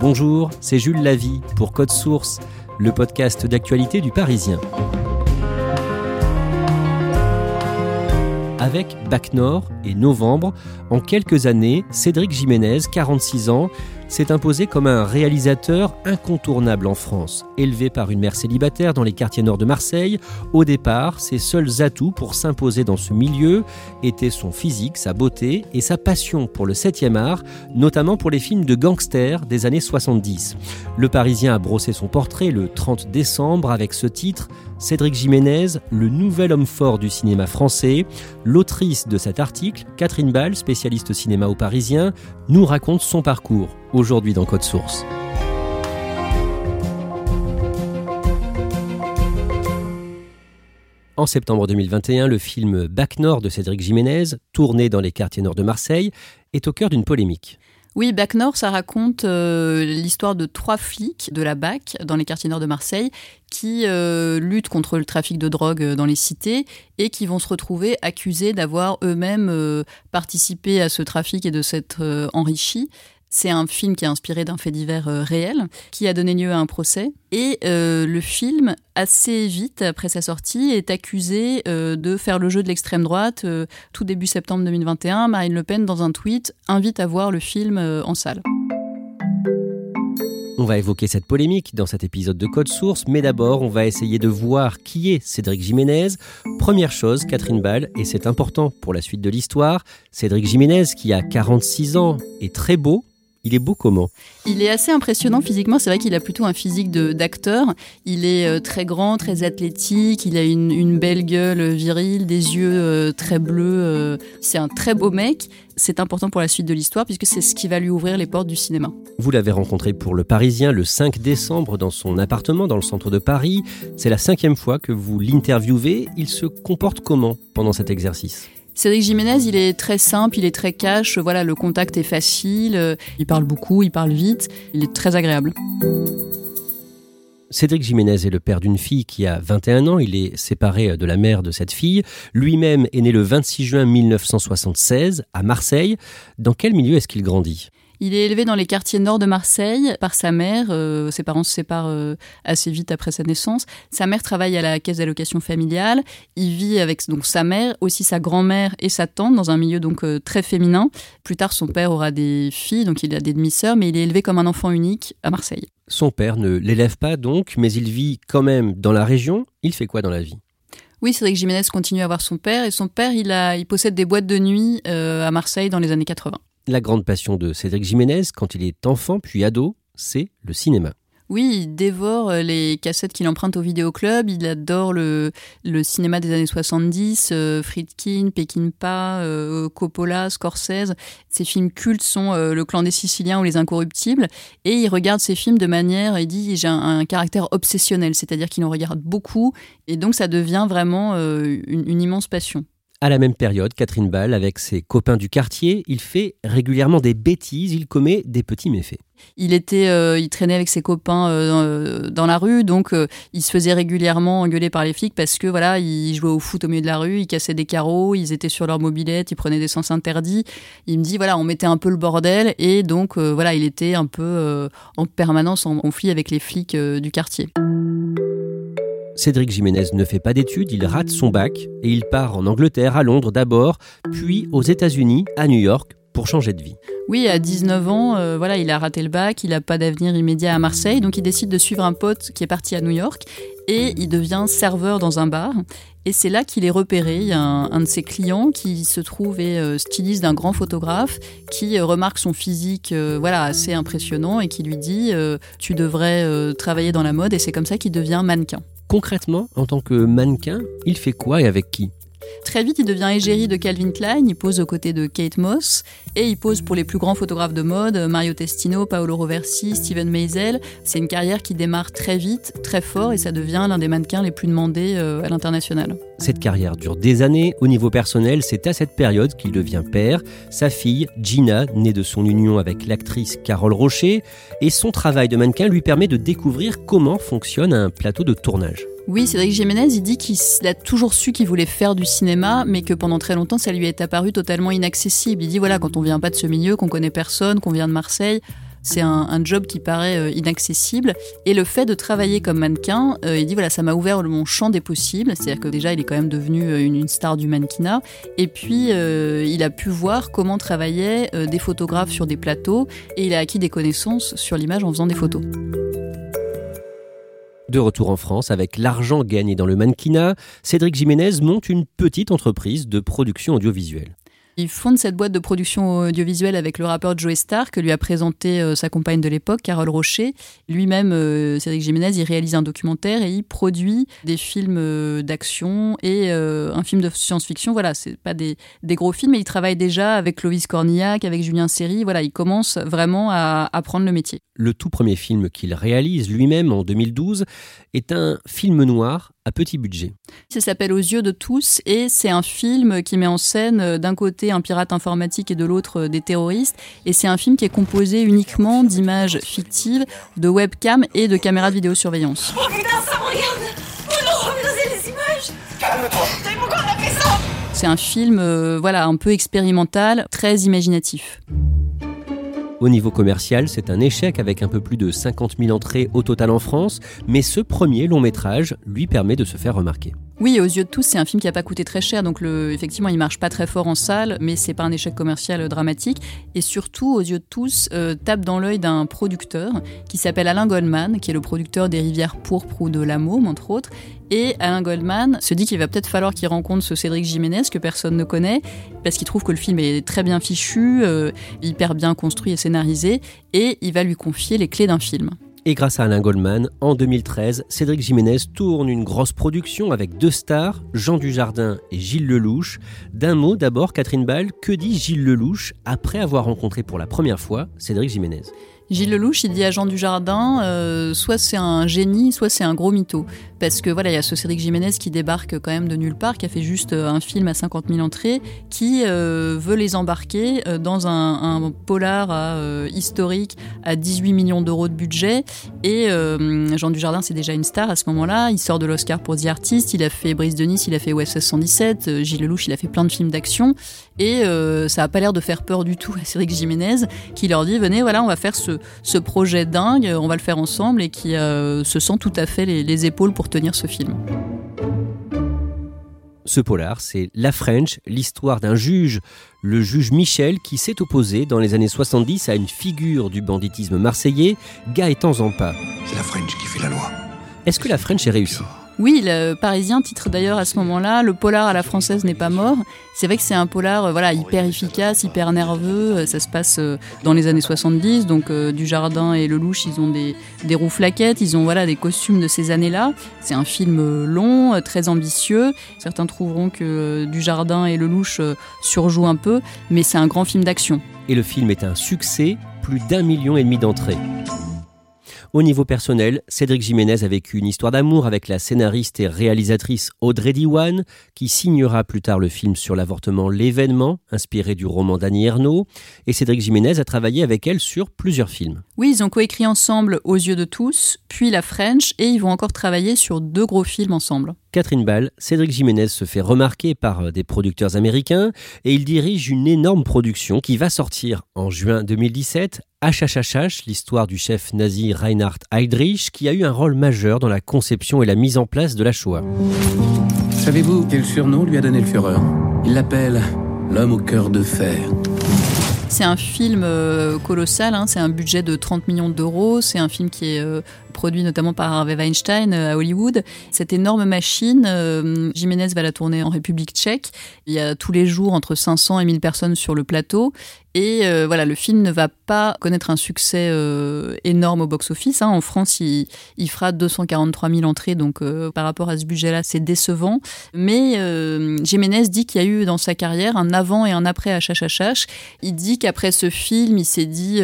Bonjour, c'est Jules Lavie pour Code Source, le podcast d'actualité du Parisien. Avec Bac Nord et Novembre, en quelques années, Cédric Jiménez, 46 ans, s'est imposé comme un réalisateur incontournable en France. Élevé par une mère célibataire dans les quartiers nord de Marseille, au départ, ses seuls atouts pour s'imposer dans ce milieu étaient son physique, sa beauté et sa passion pour le 7e art, notamment pour les films de gangsters des années 70. Le Parisien a brossé son portrait le 30 décembre avec ce titre Cédric Jiménez, le nouvel homme fort du cinéma français. L'autrice de cet article, Catherine Ball, spécialiste cinéma au Parisien, nous raconte son parcours aujourd'hui dans Code Source. En septembre 2021, le film Bac Nord de Cédric Jiménez, tourné dans les quartiers nord de Marseille, est au cœur d'une polémique. Oui, Bac Nord, ça raconte euh, l'histoire de trois flics de la BAC dans les quartiers nord de Marseille qui euh, luttent contre le trafic de drogue dans les cités et qui vont se retrouver accusés d'avoir eux-mêmes euh, participé à ce trafic et de s'être enrichis. C'est un film qui est inspiré d'un fait divers euh, réel, qui a donné lieu à un procès. Et euh, le film, assez vite après sa sortie, est accusé euh, de faire le jeu de l'extrême droite. tout début septembre 2021, Marine Le Pen, dans un tweet, invite à voir le film en salle. On va évoquer cette polémique dans cet épisode de Code Source, mais d'abord, on va essayer de voir qui est Cédric Jiménez. Première chose, Catherine Ball, et c'est important pour la suite de l'histoire, Cédric Jiménez, qui a 46 ans, est très beau, il est beau comment Il est assez impressionnant physiquement. C'est vrai qu'il a plutôt un physique d'acteur. Il est euh, très grand, très athlétique. Il a une, belle gueule virile, des yeux euh, très bleus. Euh. c'est un très beau mec. C'est important pour la suite de l'histoire puisque c'est ce qui va lui ouvrir les portes du cinéma. Vous l'avez rencontré pour Le Parisien le 5 décembre dans son appartement dans le centre de Paris. C'est la cinquième fois que vous l'interviewez. Il se comporte comment pendant cet exercice? Cédric Jiménez, il est très simple, il est très cash, voilà, le contact est facile, euh, il parle beaucoup, il parle vite, il est très agréable. Cédric Jiménez est le père d'une fille qui a 21 ans, il est séparé de la mère de cette fille. Lui-même est né le 26 juin 1976 à Marseille. Dans quel milieu est-ce qu'il grandit? Il est élevé dans les quartiers nord de Marseille par sa mère. Euh, ses parents se séparent euh, assez vite après sa naissance. Sa mère travaille à la caisse d'allocation familiale. Il vit avec donc sa mère, aussi sa grand-mère et sa tante dans un milieu donc euh, très féminin. Plus tard, son père aura des filles, donc il a des demi-sœurs, mais il est élevé comme un enfant unique à Marseille. Son père ne l'élève pas donc, mais il vit quand même dans la région. Il fait quoi dans la vie? Oui, Cédric Jiménez continue à voir son père et son père, il, a, il possède des boîtes de nuit à Marseille dans les années 80. La grande passion de Cédric Jiménez, quand il est enfant puis ado, c'est le cinéma. Oui, il dévore euh, les cassettes qu'il emprunte au vidéoclub. Il adore le, cinéma des années 70, euh, Friedkin, Peckinpah, euh, Coppola, Scorsese. Ses films cultes sont Le clan des Siciliens ou Les Incorruptibles. Et il regarde ces films de manière, il dit, j'ai un, caractère obsessionnel, c'est-à-dire qu'il en regarde beaucoup. Et donc ça devient vraiment une immense passion. À la même période, Catherine Ball, avec ses copains du quartier, il fait régulièrement des bêtises, il commet des petits méfaits. Il était, euh, il traînait avec ses copains euh, dans la rue, donc euh, il se faisait régulièrement engueuler par les flics parce que voilà, il jouait au foot au milieu de la rue, il cassait des carreaux, ils étaient sur leur mobilette, ils prenaient des sens interdits. Il me dit voilà, on mettait un peu le bordel et donc voilà, il était un peu en permanence en conflit avec les flics du quartier. Cédric Jiménez ne fait pas d'études, il rate son bac et il part en Angleterre, à Londres d'abord, puis aux États-Unis, à New York, pour changer de vie. Oui, à 19 ans, euh, voilà, il a raté le bac, il n'a pas d'avenir immédiat à Marseille, donc il décide de suivre un pote qui est parti à New York et il devient serveur dans un bar. Et c'est là qu'il est repéré. Il y a un, de ses clients qui se trouve et euh, styliste d'un grand photographe qui euh, remarque son physique voilà, assez impressionnant et qui lui dit Tu devrais travailler dans la mode. Et c'est comme ça qu'il devient mannequin. Concrètement, en tant que mannequin, il fait quoi et avec qui? Très vite, il devient égérie de Calvin Klein, il pose aux côtés de Kate Moss et il pose pour les plus grands photographes de mode, Mario Testino, Paolo Roversi, Steven Meisel. C'est une carrière qui démarre très vite, très fort et ça devient l'un des mannequins les plus demandés euh, à l'international. Cette carrière dure des années. Au niveau personnel, c'est à cette période qu'il devient père. Sa fille, Gina, née de son union avec l'actrice Carole Rocher, et son travail de mannequin lui permet de découvrir comment fonctionne un plateau de tournage. Oui, Cédric Jiménez, il dit qu'il a toujours su qu'il voulait faire du cinéma, mais que pendant très longtemps, ça lui est apparu totalement inaccessible. Il dit voilà, quand on vient pas de ce milieu, qu'on connaît personne, qu'on vient de Marseille, c'est un, job qui paraît euh, inaccessible. Et le fait de travailler comme mannequin, euh, il dit voilà, ça m'a ouvert mon champ des possibles. C'est-à-dire que déjà, il est quand même devenu euh, une, star du mannequinat. Et puis, il a pu voir comment travaillaient des photographes sur des plateaux. Et il a acquis des connaissances sur l'image en faisant des photos. De retour en France, avec l'argent gagné dans le mannequinat, Cédric Jiménez monte une petite entreprise de production audiovisuelle. Il fonde cette boîte de production audiovisuelle avec le rappeur Joe Star que lui a présenté euh, sa compagne de l'époque, Carole Rocher. Lui-même, euh, Cédric Jiménez, il réalise un documentaire et il produit des films euh, d'action et un film de science-fiction. Voilà, c'est pas des, gros films, mais il travaille déjà avec Clovis Cornillac, avec Julien Serry. Voilà, il commence vraiment à apprendre le métier. Le tout premier film qu'il réalise lui-même en 2012 est un film noir à petit budget. Ça s'appelle Aux yeux de tous et c'est un film qui met en scène euh, d'un côté un pirate informatique et de l'autre euh, des terroristes. Et c'est un film qui est composé uniquement d'images fictives, de webcam et de caméras de vidéosurveillance. Oh putain, ça me regarde Oh non, regardez les images Calme-toi Pourquoi on a fait ça? C'est un film euh, voilà, un peu expérimental, très imaginatif. Au niveau commercial, c'est un échec avec un peu plus de 50 000 entrées au total en France, mais ce premier long métrage lui permet de se faire remarquer. Oui, aux yeux de tous, c'est un film qui n'a pas coûté très cher, donc effectivement, il marche pas très fort en salle, mais c'est pas un échec commercial dramatique. Et surtout, aux yeux de tous, euh, tape dans l'œil d'un producteur qui s'appelle Alain Goldman, qui est le producteur des Rivières pourpres ou de La Môme, entre autres. Et Alain Goldman se dit qu'il va peut-être falloir qu'il rencontre ce Cédric Jiménez que personne ne connaît, parce qu'il trouve que le film est très bien fichu, euh, hyper bien construit et scénarisé, et il va lui confier les clés d'un film. Et grâce à Alain Goldman, en 2013, Cédric Jiménez tourne une grosse production avec deux stars, Jean Dujardin et Gilles Lelouch. D'un mot d'abord, Catherine Ball, que dit Gilles Lelouch après avoir rencontré pour la première fois Cédric Jiménez? Gilles Lelouch, il dit à Jean Dujardin, euh, soit c'est un génie, soit c'est un gros mytho. Parce que voilà, il y a ce Cédric Jiménez qui débarque quand même de nulle part, qui a fait juste euh, un film à 50 000 entrées, qui euh, veut les embarquer dans un, polar historique à 18 millions d'euros de budget. Et Jean Dujardin, c'est déjà une star à ce moment-là. Il sort de l'Oscar pour The Artist, il a fait Brice de Nice, il a fait OSS 117, Gilles Lelouch, il a fait plein de films d'action. Et ça n'a pas l'air de faire peur du tout à Cédric Jiménez, qui leur dit, venez, voilà, on va faire ce, ce projet dingue, on va le faire ensemble et qui euh, se sent tout à fait les, épaules pour tenir ce film. Ce polar, c'est La French, l'histoire d'un juge, le juge Michel, qui s'est opposé dans les années 70 à une figure du banditisme marseillais, Gaëtan Zampa. C'est la French qui fait la loi. Est-ce que la French est réussie? Oui, le Parisien titre d'ailleurs à ce moment-là Le polar à la française n'est pas mort. C'est vrai que c'est un polar euh, voilà, hyper efficace, hyper nerveux. Euh, ça se passe euh, dans les années 70. Donc, du Jardin et Lelouch, ils ont des, des roues flaquettes, ils ont voilà, des costumes de ces années-là. C'est un film long, très ambitieux. Certains trouveront que du Jardin et Lelouch surjouent un peu, mais c'est un grand film d'action. Et le film est un succès, plus d'un million et demi d'entrées. Au niveau personnel, Cédric Jiménez a vécu une histoire d'amour avec la scénariste et réalisatrice Audrey Diwan, qui signera plus tard le film sur l'avortement L'événement, inspiré du roman d'Annie Ernaux. Et Cédric Jiménez a travaillé avec elle sur plusieurs films. Oui, ils ont coécrit ensemble Aux yeux de tous, puis La French, et ils vont encore travailler sur deux gros films ensemble. Catherine Ball, Cédric Jiménez se fait remarquer par euh, des producteurs américains et il dirige une énorme production qui va sortir en juin 2017 HHHH, l'histoire du chef nazi Reinhard Heydrich, qui a eu un rôle majeur dans la conception et la mise en place de la Shoah. Savez-vous quel surnom lui a donné le Führer? Il l'appelle l'homme au cœur de fer. C'est un film euh, colossal, hein. c'est un budget de 30 millions d'euros, c'est un film qui est euh, produit notamment par Harvey Weinstein euh, à Hollywood. Cette énorme machine, Jiménez va la tourner en République tchèque. Il y a tous les jours entre 500 et 1000 personnes sur le plateau. Et voilà, le film ne va pas connaître un succès énorme au box-office. Hein. En France, il, fera 243 000 entrées, donc par rapport à ce budget-là, c'est décevant. Mais Jiménez dit qu'il y a eu dans sa carrière un avant et un après HHHH. Il dit qu'après ce film, il s'est dit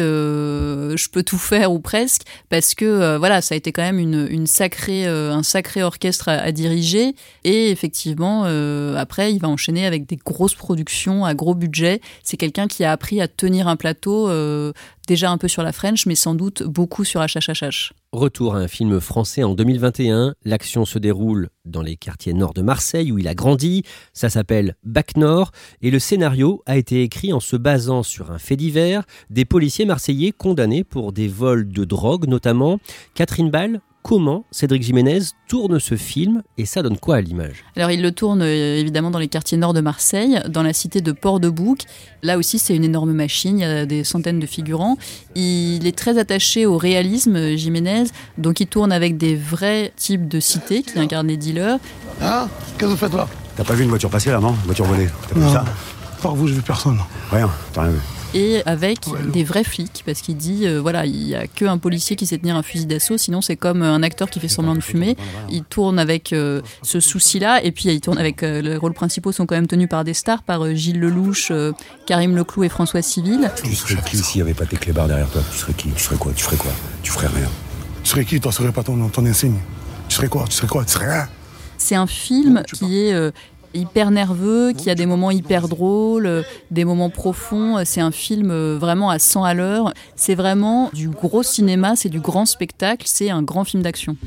euh, je peux tout faire ou presque parce que euh, voilà, ça a été quand même une, sacrée, euh, un sacré orchestre à, diriger et effectivement après il va enchaîner avec des grosses productions à gros budget. C'est quelqu'un qui a appris à tenir un plateau déjà un peu sur la French, mais sans doute beaucoup sur HHHH. Retour à un film français en 2021. L'action se déroule dans les quartiers nord de Marseille où il a grandi. Ça s'appelle Bac Nord et le scénario a été écrit en se basant sur un fait divers des policiers marseillais condamnés pour des vols de drogue notamment. Catherine Ball, comment Cédric Jiménez tourne ce film et ça donne quoi à l'image Alors il le tourne euh, évidemment dans les quartiers nord de Marseille, dans la cité de Port-de-Bouc. Là aussi c'est une énorme machine, il y a des centaines de figurants. Il est très attaché au réalisme Jiménez, donc il tourne avec des vrais types de cités qui incarnent les dealers. Ah Qu'est-ce que vous faites là? T'as pas vu une voiture passer là, non? Une voiture volée T'as pas vu ça? Par vous, je vu personne. Rien, t'as rien vu et avec des vrais flics, parce qu'il dit, euh, voilà, il n'y a qu'un policier qui sait tenir un fusil d'assaut, sinon c'est comme un acteur qui fait semblant de fumer. Il tourne avec euh, ce souci-là, et puis il tourne avec, euh, les rôles principaux sont quand même tenus par des stars, par Gilles Lelouch, Karim Leclou et François Civil. Tu serais qui s'il n'y avait pas tes clébards derrière toi? Tu serais qui? Tu serais quoi? Tu ferais quoi? Tu ferais rien. Tu serais qui? Toi, serais pas ton, ton insigne. Tu serais quoi? Tu serais quoi? Tu serais rien. C'est un film qui est hyper nerveux, qui a des moments hyper drôles, des moments profonds. C'est un film euh, vraiment à 100 à l'heure. C'est vraiment du gros cinéma, c'est du grand spectacle, c'est un grand film d'action.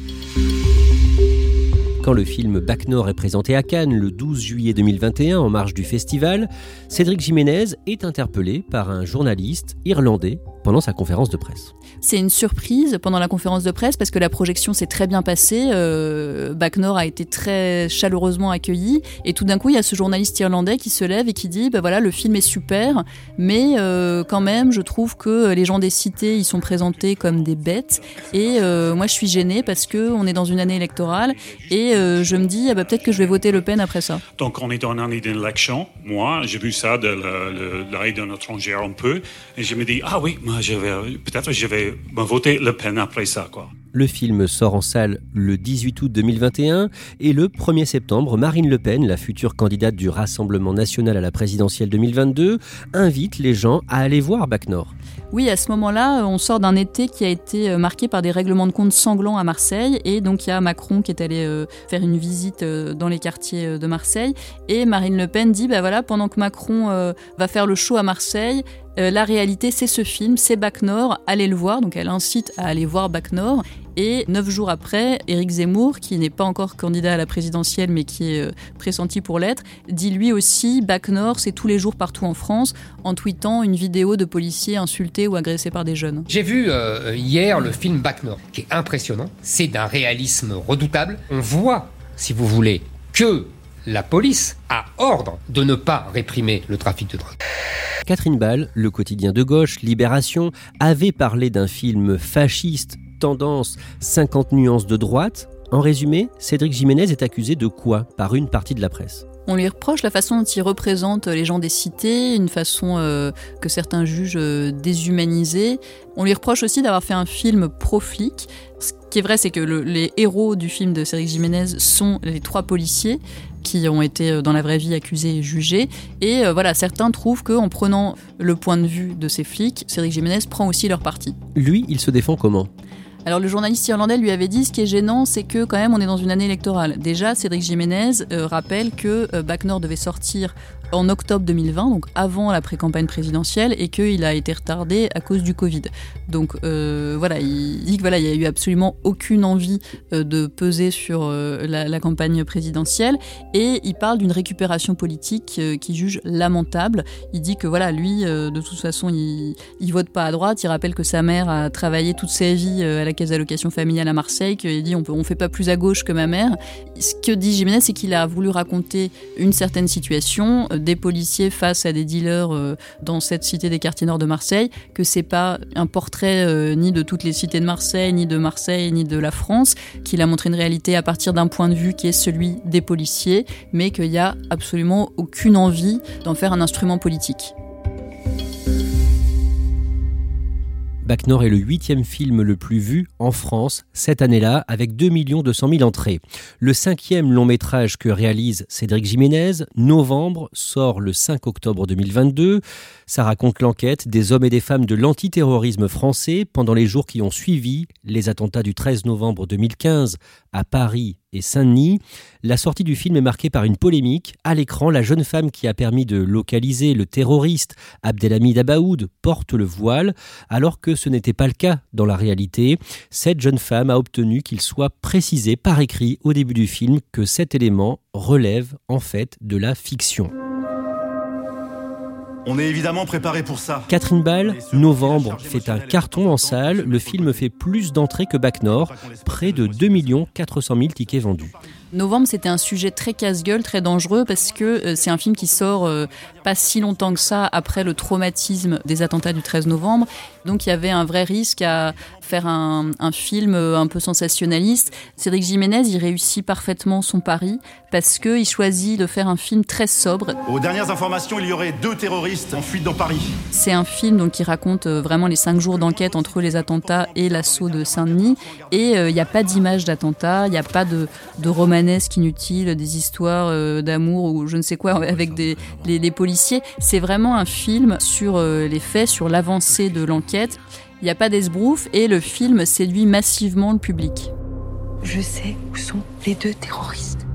Quand le film Bac Nord est présenté à Cannes le 12 juillet 2021 en marge du festival, Cédric Jiménez est interpellé par un journaliste irlandais pendant sa conférence de presse. C'est une surprise pendant la conférence de presse parce que la projection s'est très bien passée. Euh, Bac Nord a été très chaleureusement accueilli et tout d'un coup il y a ce journaliste irlandais qui se lève et qui dit bah voilà le film est super mais euh, quand même je trouve que les gens des cités ils sont présentés comme des bêtes et euh, moi je suis gêné parce que on est dans une année électorale et euh, je me dis ah bah, peut-être que je vais voter Le Pen après ça. Donc on est dans une année d'élection. Moi j'ai vu ça de l'arrêt d'un étranger un peu et je me dis ah oui je vais peut-être je vais voter Le Pen après ça quoi. Le film sort en salle le 18 août 2021 et le 1er septembre, Marine Le Pen, la future candidate du Rassemblement national à la présidentielle 2022, invite les gens à aller voir Bac Nord. Oui, à ce moment-là, on sort d'un été qui a été euh, marqué par des règlements de compte sanglants à Marseille. Et donc, il y a Macron qui est allé euh, faire une visite euh, dans les quartiers de Marseille. Et Marine Le Pen dit, bah voilà, pendant que Macron va faire le show à Marseille, la réalité, c'est ce film, c'est Bac Nord, allez le voir. Donc elle incite à aller voir Bac Nord. Et neuf jours après, Éric Zemmour, qui n'est pas encore candidat à la présidentielle, mais qui est euh, pressenti pour l'être, dit lui aussi Bac Nord, c'est tous les jours partout en France, en tweetant une vidéo de policiers insultés ou agressés par des jeunes. J'ai vu euh, hier le film Bac Nord, qui est impressionnant. C'est d'un réalisme redoutable. On voit, si vous voulez, que la police a ordre de ne pas réprimer le trafic de drogue. Catherine Ball, le quotidien de gauche, Libération, avait parlé d'un film fasciste tendance 50 nuances de droite. En résumé, Cédric Jiménez est accusé de quoi par une partie de la presse? On lui reproche la façon dont il représente les gens des cités, une façon euh, que certains jugent euh, déshumanisée. On lui reproche aussi d'avoir fait un film pro-flic. Ce qui est vrai, c'est que les héros du film de Cédric Jiménez sont les trois policiers qui ont été euh, dans la vraie vie accusés et jugés. Et voilà, certains trouvent qu'en prenant le point de vue de ces flics, Cédric Jiménez prend aussi leur parti. Lui, il se défend comment? Alors le journaliste irlandais lui avait dit ce qui est gênant, c'est que quand même on est dans une année électorale. Déjà, Cédric Jiménez euh, rappelle que euh, Bac Nord devait sortir en octobre 2020, donc avant la pré-campagne présidentielle, et qu'il a été retardé à cause du Covid. Donc euh, voilà, il dit que voilà, il n'y a eu absolument aucune envie euh, de peser sur euh, la, campagne présidentielle, et il parle d'une récupération politique qu'il juge lamentable. Il dit que voilà, lui, de toute façon, il, il vote pas à droite. Il rappelle que sa mère a travaillé toute sa vie à la caisse d'allocation familiale à Marseille, qu'il dit on ne on fait pas plus à gauche que ma mère. Ce que dit Jiménez, c'est qu'il a voulu raconter une certaine situation, des policiers face à des dealers euh, dans cette cité des quartiers nord de Marseille, que c'est pas un portrait euh, ni de toutes les cités de Marseille, ni de Marseille, ni de la France, qu'il a montré une réalité à partir d'un point de vue qui est celui des policiers, mais qu'il n'y a absolument aucune envie d'en faire un instrument politique. Bac Nord est le huitième film le plus vu en France cette année-là, avec 2 200 000 entrées. Le cinquième long métrage que réalise Cédric Jiménez, Novembre, sort le 5 octobre 2022. Ça raconte l'enquête des hommes et des femmes de l'antiterrorisme français pendant les jours qui ont suivi les attentats du 13 novembre 2015 à Paris et Saint-Denis. La sortie du film est marquée par une polémique. À l'écran, la jeune femme qui a permis de localiser le terroriste Abdelhamid Abaoud porte le voile, alors que ce n'était pas le cas dans la réalité. Cette jeune femme a obtenu qu'il soit précisé par écrit au début du film que cet élément relève en fait de la fiction. On est évidemment préparé pour ça. Catherine Ball, Novembre, fait un carton en salle. Le film fait plus d'entrées que Bac Nord, près de 2 400 000 tickets vendus. Novembre, c'était un sujet très casse-gueule, très dangereux, parce que euh, c'est un film qui sort euh, pas si longtemps que ça après le traumatisme des attentats du 13 novembre. Donc il y avait un vrai risque à faire un, film euh, un peu sensationnaliste. Cédric Jiménez, il réussit parfaitement son pari parce qu'il choisit de faire un film très sobre. Aux dernières informations, il y aurait deux terroristes en fuite dans Paris. C'est un film donc, qui raconte vraiment les cinq jours d'enquête entre les attentats et l'assaut de Saint-Denis. Et il n'y a pas d'image d'attentat, il n'y a pas de, de romanesque inutile, des histoires euh, d'amour ou je ne sais quoi avec des, les, policiers. C'est vraiment un film sur euh, les faits, sur l'avancée de l'enquête. Il n'y a pas d'esbrouf et le film séduit massivement le public. Je sais où sont les deux terroristes.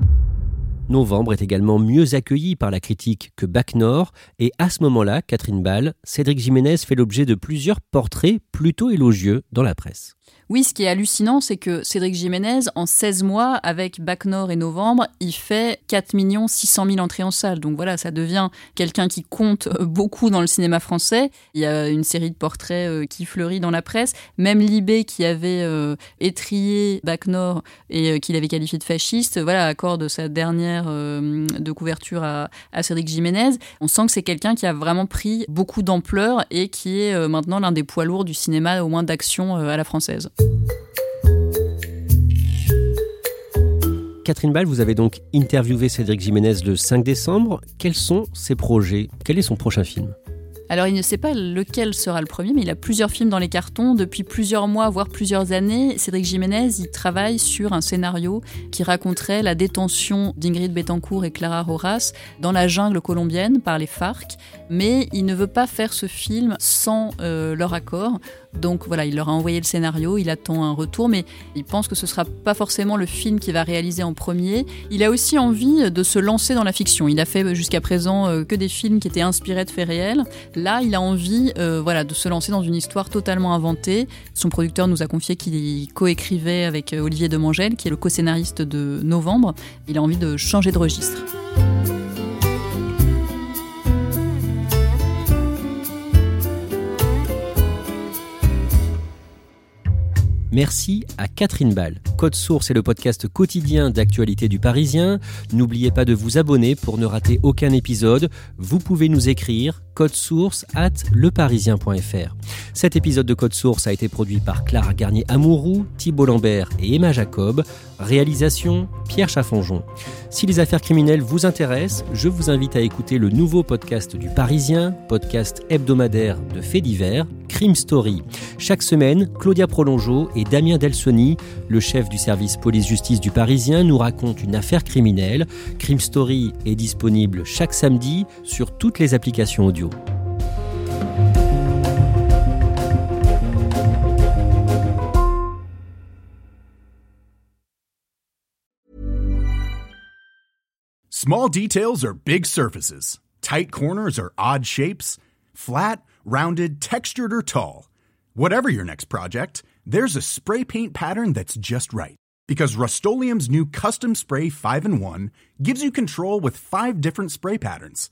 Novembre est également mieux accueilli par la critique que Bac Nord, et à ce moment-là, Catherine Ball, Cédric Jiménez fait l'objet de plusieurs portraits plutôt élogieux dans la presse. Oui, ce qui est hallucinant, c'est que Cédric Jiménez, en 16 mois, avec Bac Nord et Novembre, il fait 4 600 000 entrées en salle. Donc voilà, ça devient quelqu'un qui compte euh, beaucoup dans le cinéma français. Il y a une série de portraits euh, qui fleurit dans la presse. Même Libé, qui avait euh, étrié Bac Nord et qui l'avait qualifié de fasciste, voilà, accorde sa dernière de couverture à, Cédric Jiménez. On sent que c'est quelqu'un qui a vraiment pris beaucoup d'ampleur et qui est maintenant l'un des poids lourds du cinéma, au moins d'action à la française. Catherine Ball, vous avez donc interviewé Cédric Jiménez le 5 décembre. Quels sont ses projets? Quel est son prochain film? Alors il ne sait pas lequel sera le premier, mais il a plusieurs films dans les cartons depuis plusieurs mois, voire plusieurs années. Cédric Jiménez, il travaille sur un scénario qui raconterait la détention d'Ingrid Betancourt et Clara Roras dans la jungle colombienne par les FARC, mais il ne veut pas faire ce film sans euh, leur accord. Donc voilà, il leur a envoyé le scénario, il attend un retour, mais il pense que ce sera pas forcément le film qu'il va réaliser en premier. Il a aussi envie de se lancer dans la fiction. Il a fait jusqu'à présent euh, que des films qui étaient inspirés de faits réels. Là, il a envie euh, voilà, de se lancer dans une histoire totalement inventée. Son producteur nous a confié qu'il coécrivait avec euh, Olivier Demangel, qui est le co-scénariste de Novembre. Il a envie de changer de registre. Merci à Catherine Ball. Code Source est le podcast quotidien d'actualité du Parisien. N'oubliez pas de vous abonner pour ne rater aucun épisode. Vous pouvez nous écrire code source at leparisien.fr. Cet épisode de Code Source a été produit par Clara Garnier-Amouroux, Thibault Lambert et Emma Jacob. Réalisation Pierre Chaffonjon. Si les affaires criminelles vous intéressent, je vous invite à écouter le nouveau podcast du Parisien, podcast hebdomadaire de faits divers, Crime Story. Chaque semaine, Claudia Prolongeau et Damien Delsoni, le chef du service police-justice du Parisien, nous racontent une affaire criminelle. Crime Story est disponible chaque samedi sur toutes les applications audio. Small details are big surfaces. Tight corners or odd shapes? Flat, rounded, textured, or tall? Whatever your next project, there's a spray paint pattern that's just right. Because Rust new Custom Spray 5 in 1 gives you control with five different spray patterns.